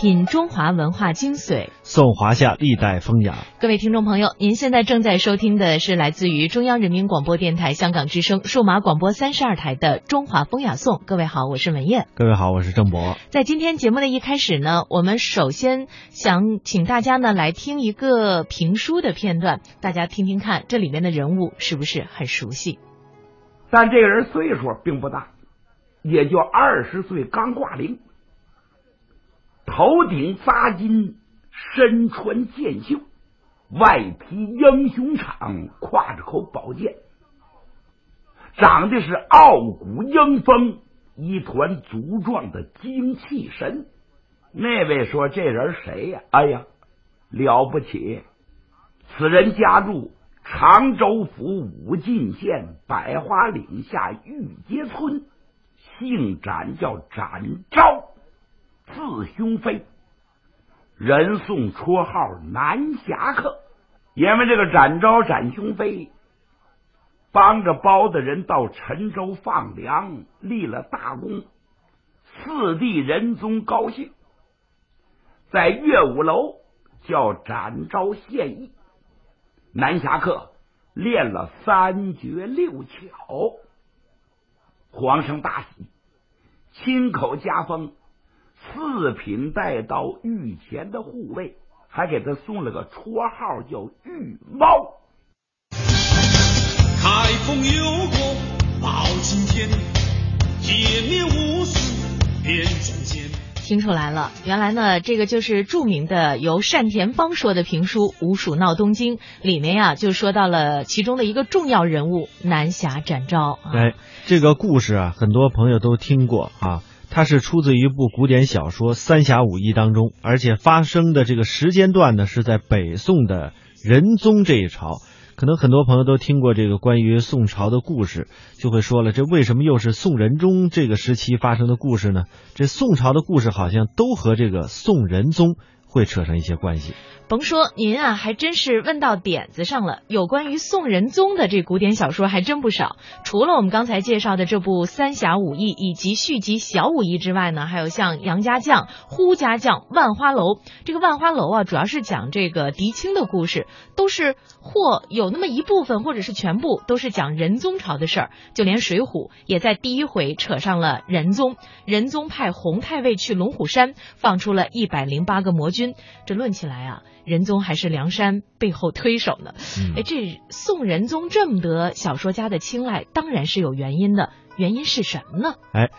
品中华文化精髓，颂华夏历代风雅。各位听众朋友，您现在正在收听的是来自于中央人民广播电台香港之声数码广播三十二台的《中华风雅颂》。各位好，我是文艳。各位好，我是郑博。在今天节目的一开始呢，我们首先想请大家呢来听一个评书的片段，大家听听看，这里面的人物是不是很熟悉？但这个人岁数并不大，也就二十岁刚挂零。头顶扎金，身穿剑袖，外披英雄氅，挎着口宝剑，长得是傲骨英风，一团足壮的精气神。那位说：“这人谁呀？”哎呀，了不起！此人家住常州府武进县百花岭下玉阶村，姓展，叫展昭。字兄飞，人送绰号南侠客，因为这个展昭展兄飞帮着包大人到陈州放粮，立了大功，四弟仁宗高兴，在乐舞楼叫展昭献艺，南侠客练了三绝六巧，皇上大喜，亲口加封。四品带刀御前的护卫，还给他送了个绰号，叫御猫。开封有国包青天，铁面无私辨忠奸。听出来了，原来呢，这个就是著名的由单田芳说的评书《吴蜀闹东京》里面呀，就说到了其中的一个重要人物南侠展昭。哎，这个故事啊，很多朋友都听过啊。它是出自于一部古典小说《三侠五义》当中，而且发生的这个时间段呢是在北宋的仁宗这一朝。可能很多朋友都听过这个关于宋朝的故事，就会说了，这为什么又是宋仁宗这个时期发生的故事呢？这宋朝的故事好像都和这个宋仁宗会扯上一些关系。甭说您啊，还真是问到点子上了。有关于宋仁宗的这古典小说还真不少。除了我们刚才介绍的这部《三侠五义》以及续集《小五义》之外呢，还有像《杨家将》《呼家将》《万花楼》。这个《万花楼》啊，主要是讲这个狄青的故事，都是或有那么一部分，或者是全部都是讲仁宗朝的事儿。就连《水浒》也在第一回扯上了仁宗。仁宗派洪太尉去龙虎山，放出了一百零八个魔军。这论起来啊。仁宗还是梁山背后推手呢？哎，这宋仁宗这么得小说家的青睐，当然是有原因的。原因是什么呢？哎，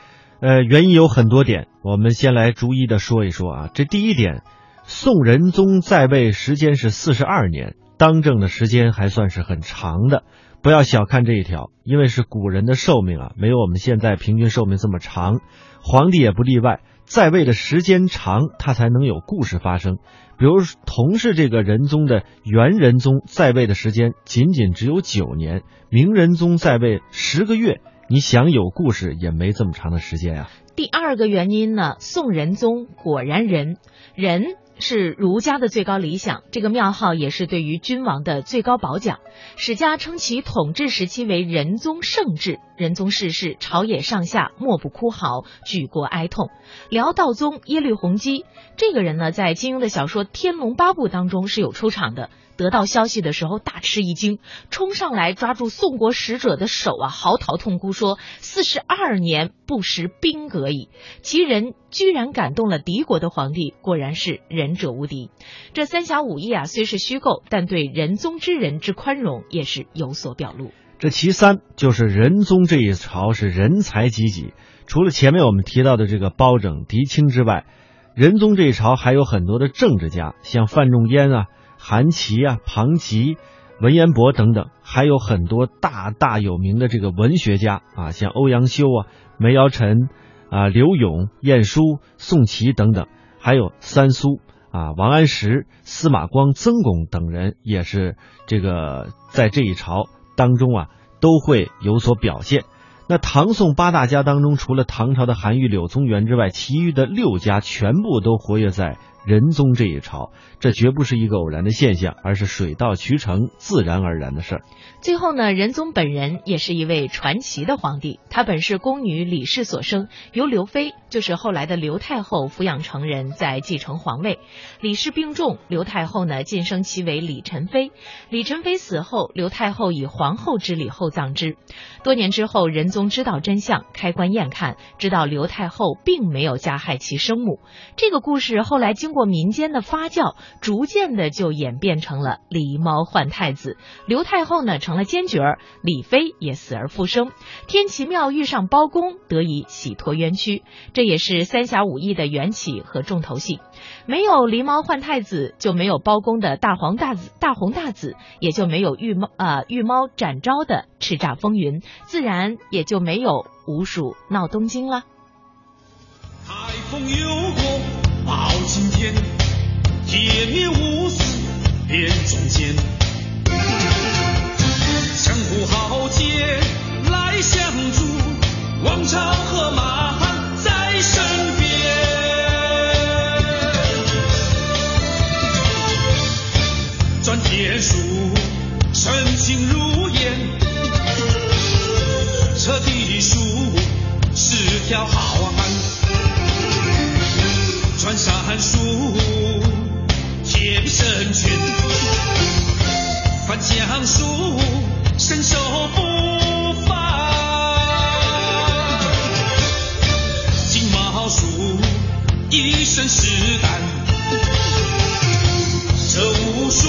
呃，原因有很多点，我们先来逐一的说一说啊。这第一点，宋仁宗在位时间是四十二年，当政的时间还算是很长的。不要小看这一条，因为是古人的寿命啊，没有我们现在平均寿命这么长，皇帝也不例外。在位的时间长，他才能有故事发生。比如，同是这个仁宗的元仁宗在位的时间仅仅只有九年，明仁宗在位十个月，你想有故事也没这么长的时间呀。第二个原因呢，宋仁宗果然仁仁。是儒家的最高理想，这个庙号也是对于君王的最高褒奖。史家称其统治时期为仁宗盛治。仁宗逝世，朝野上下莫不哭嚎，举国哀痛。辽道宗耶律洪基这个人呢，在金庸的小说《天龙八部》当中是有出场的。得到消息的时候大吃一惊，冲上来抓住宋国使者的手啊，嚎啕痛哭说：“四十二年不识兵革矣。”其人居然感动了敌国的皇帝，果然是仁者无敌。这三侠五义啊，虽是虚构，但对仁宗之人之宽容也是有所表露。这其三就是仁宗这一朝是人才济济，除了前面我们提到的这个包拯、狄青之外，仁宗这一朝还有很多的政治家，像范仲淹啊。韩琦啊、庞吉、文彦博等等，还有很多大大有名的这个文学家啊，像欧阳修啊、梅尧臣啊、刘永、晏殊、宋祁等等，还有三苏啊、王安石、司马光、曾巩等人，也是这个在这一朝当中啊都会有所表现。那唐宋八大家当中，除了唐朝的韩愈、柳宗元之外，其余的六家全部都活跃在。仁宗这一朝，这绝不是一个偶然的现象，而是水到渠成、自然而然的事儿。最后呢，仁宗本人也是一位传奇的皇帝，他本是宫女李氏所生，由刘妃，就是后来的刘太后抚养成人，再继承皇位。李氏病重，刘太后呢晋升其为李宸妃。李宸妃死后，刘太后以皇后之礼厚葬之。多年之后，仁宗知道真相，开棺验看，知道刘太后并没有加害其生母。这个故事后来经过过民间的发酵，逐渐的就演变成了狸猫换太子。刘太后呢成了奸角儿，李妃也死而复生。天齐庙遇上包公，得以洗脱冤屈。这也是三侠五义的缘起和重头戏。没有狸猫换太子，就没有包公的大黄大紫大红大紫，也就没有御猫啊御猫展昭的叱咤风云，自然也就没有吴蜀闹东京了。台风有过包青天，铁面无私辨忠奸，江湖豪杰来相助，王朝和马汉在身边。转天书，深情如烟，彻地书，是条好汉。铁臂神拳，翻江术，身手不凡。金毛鼠，一身是胆，这无数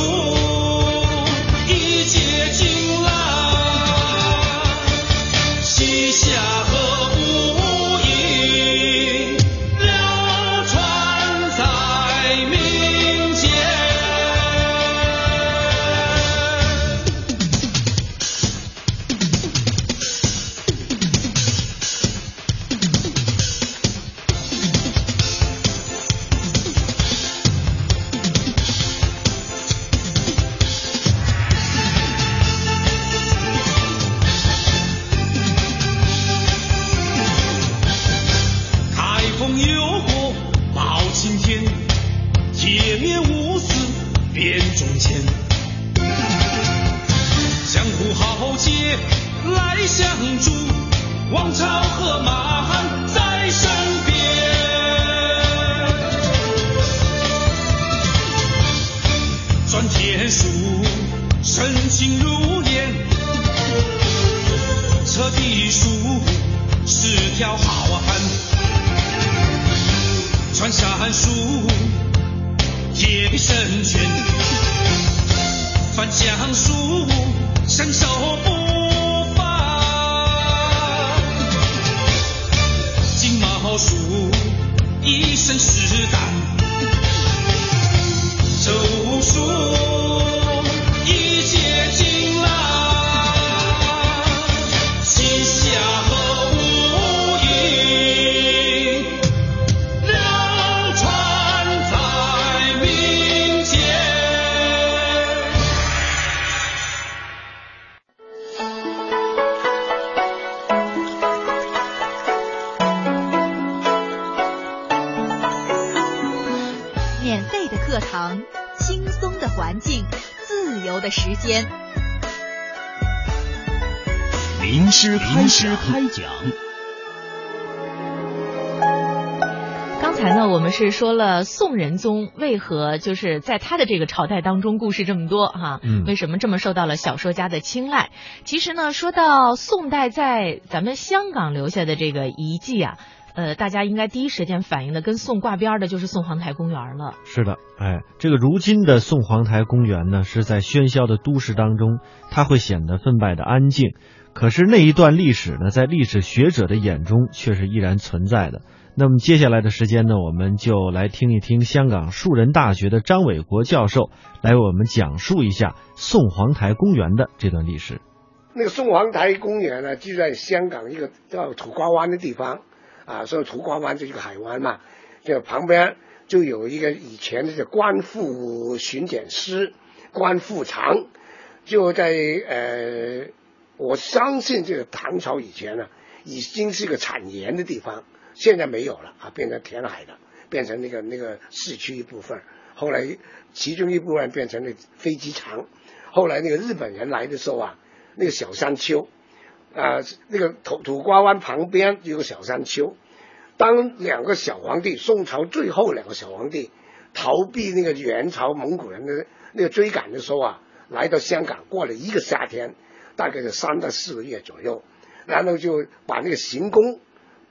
辨忠奸。江湖豪杰来相助，王朝和马汉在身边。转天书，深情如烟，彻地书，是条好汉。穿山术，铁臂神拳，江苏伸手不放。金毛鼠，一身是胆，间。名师开师开讲。刚才呢，我们是说了宋仁宗为何就是在他的这个朝代当中故事这么多哈，嗯为什么这么受到了小说家的青睐？其实呢，说到宋代在咱们香港留下的这个遗迹啊，呃，大家应该第一时间反映的跟宋挂边的就是宋皇台公园了。是的，哎，这个如今的宋皇台公园呢，是在喧嚣的都市当中，它会显得分外的安静。可是那一段历史呢，在历史学者的眼中却是依然存在的。那么接下来的时间呢，我们就来听一听香港树人大学的张伟国教授来为我们讲述一下宋皇台公园的这段历史。那个宋皇台公园呢，就在香港一个叫土瓜湾的地方啊，所以土瓜湾就是一个海湾嘛，这旁边就有一个以前的这官复巡检司官复长，就在呃，我相信这个唐朝以前呢，已经是个产盐的地方，现在没有了啊，变成填海了。变成那个那个市区一部分，后来其中一部分变成了飞机场，后来那个日本人来的时候啊，那个小山丘，啊、那个土土瓜湾旁边有个小山丘，当两个小皇帝，宋朝最后两个小皇帝逃避那个元朝蒙古人的那个追赶的时候啊，来到香港过了一个夏天，大概是三到四个月左右，然后就把那个行宫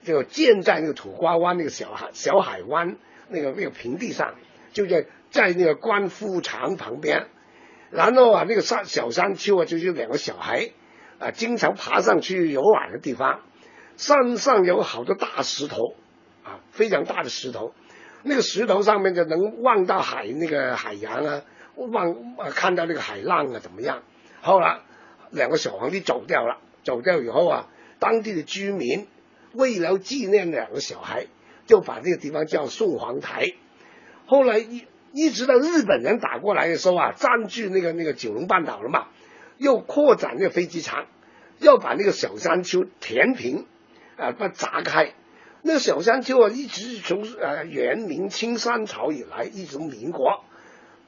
就建在那个土瓜湾那个小海小海湾那个那个平地上，就在在那个官夫场旁边，然后啊那个山小山丘啊，就是两个小孩啊经常爬上去游玩的地方，山上有好多大石头啊，非常大的石头，那个石头上面就能望到海那个海洋啊，望啊看到那个海浪啊怎么样？后来两个小皇帝走掉了，走掉以后啊，当地的居民为了纪念两个小孩，就把这个地方叫宋皇台。后来一一直到日本人打过来的时候啊，占据那个那个九龙半岛了嘛，又扩展那个飞机场，要把那个小山丘填平，啊，把它砸开。那个小山丘啊，一直从呃元明清三朝以来，一直民国，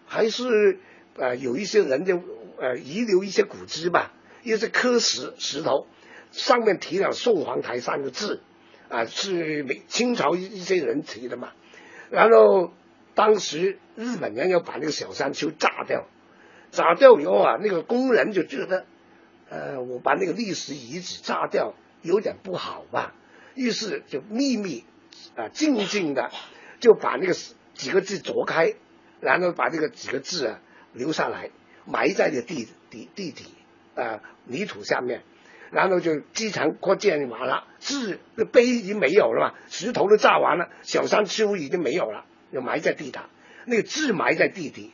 还是呃有一些人就呃遗留一些古迹吧，一些刻石石头，上面提了“宋皇台”三个字，啊，是明清朝一些人提的嘛。然后当时日本人要把那个小山丘炸掉，炸掉以后啊，那个工人就觉得，呃，我把那个历史遗址炸掉有点不好吧，于是就秘密啊、静静的就把那个几个字凿开，然后把这个几个字啊留下来，埋在这地地地底啊、泥土下面。然后就机场扩建完了，字那碑已经没有了嘛，石头都炸完了，小山丘已经没有了，就埋在地塔，那个字埋在地底。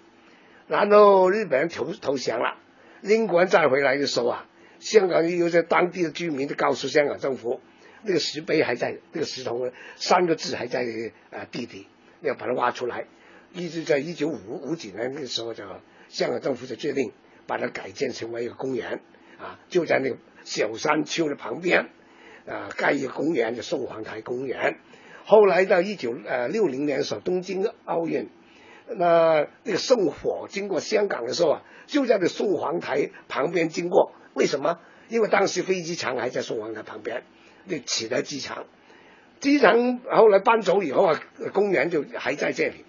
然后日本人投投降了，英国人再回来的时候啊，香港有些当地的居民就告诉香港政府，那个石碑还在，那个石头三个字还在呃地底，要把它挖出来。一直在一九五五几年那个时候就香港政府就决定把它改建成为一个公园啊，就在那个小山丘的旁边啊盖一个公园，就宋皇台公园。后来到一九呃六零年的时候，东京奥运，那那个圣火经过香港的时候啊，就在这宋皇台旁边经过。为什么？因为当时飞机场还在宋皇台旁边，那启德机场。机场后来搬走以后啊，公园就还在这里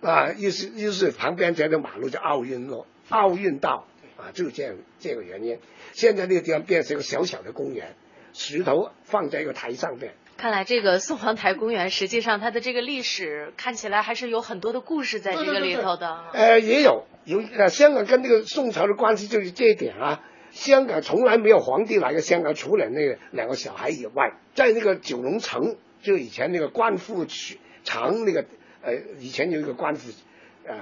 啊。于是于是旁边这条马路叫奥运路、奥运道啊，就这样这个原因。现在那个地方变成一个小小的公园，石头放在一个台上面。看来这个宋皇台公园实际上它的这个历史看起来还是有很多的故事在这个里头的。呃，也有有呃，香港跟这个宋朝的关系就是这一点啊。香港从来没有皇帝来过香港，除了那个两个小孩以外，在那个九龙城，就以前那个官府区长那个呃，以前有一个官府呃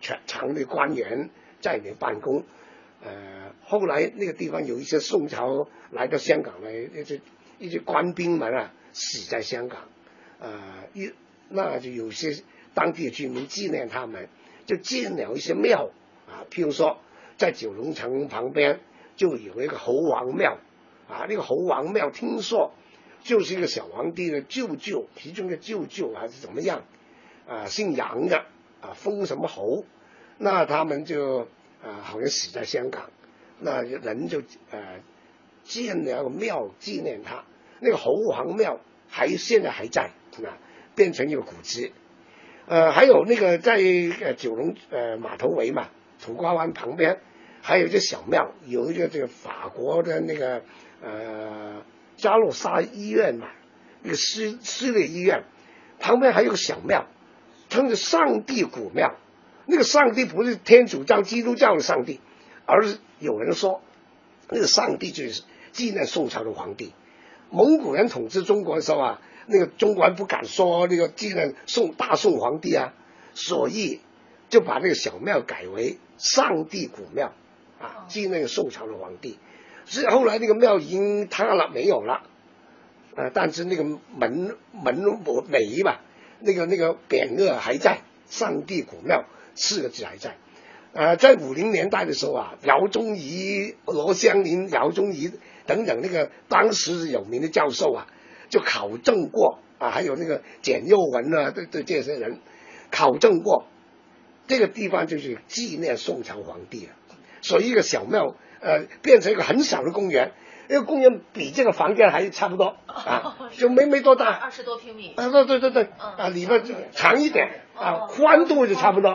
全长的官员在里面办公，呃，后来那个地方有一些宋朝来到香港的一些一些官兵们啊，死在香港，呃，一那就有些当地的居民纪念他们，就建了一些庙啊，譬如说在九龙城旁边就有一个猴王庙啊，那个猴王庙听说就是一个小皇帝的舅舅，其中的舅舅还是怎么样啊，姓杨的啊，封什么侯，那他们就啊好像死在香港，那人就呃建了个庙纪念他。那个猴王庙还现在还在啊，变成一个古迹。呃，还有那个在呃九龙呃码头围嘛，土瓜湾旁边还有一个小庙，有一个这个法国的那个呃加洛沙医院嘛，那个私私立医院旁边还有个小庙，称是上帝古庙。那个上帝不是天主教、基督教的上帝，而是有人说那个上帝就是纪念宋朝的皇帝。蒙古人统治中国的时候啊，那个中国人不敢说那个纪念宋大宋皇帝啊，所以就把那个小庙改为上帝古庙啊，继那个宋朝的皇帝。是后来那个庙已经塌了，没有了，呃，但是那个门门楣吧，那个那个匾额还在，上帝古庙四个字还在。呃，在五零年代的时候啊，姚宗仪、罗香林、姚宗仪等等那个当时有名的教授啊，就考证过啊，还有那个简佑文啊，对对这些人考证过，这个地方就是纪念宋朝皇帝啊，所以一个小庙呃变成一个很小的公园，那个公园比这个房间还差不多啊，就没没多大，二十多平米。啊，对对对对，啊，里边长一点啊，宽度就差不多，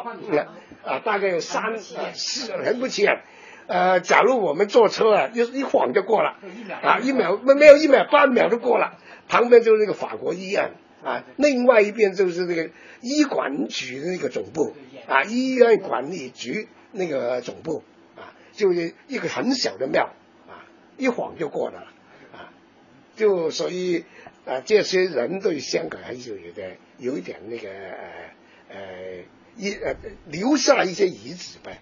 啊，大概有三四很不起眼。呃，假如我们坐车啊，一一晃就过了，啊，一秒没没有一秒半秒就过了。旁边就是那个法国医院啊，另外一边就是那个医管局的那个总部啊，医院管理局那个总部啊，就是一个很小的庙啊，一晃就过了啊，就所以啊，这些人对香港还是有点有一点那个呃呃一呃留下一些遗址呗。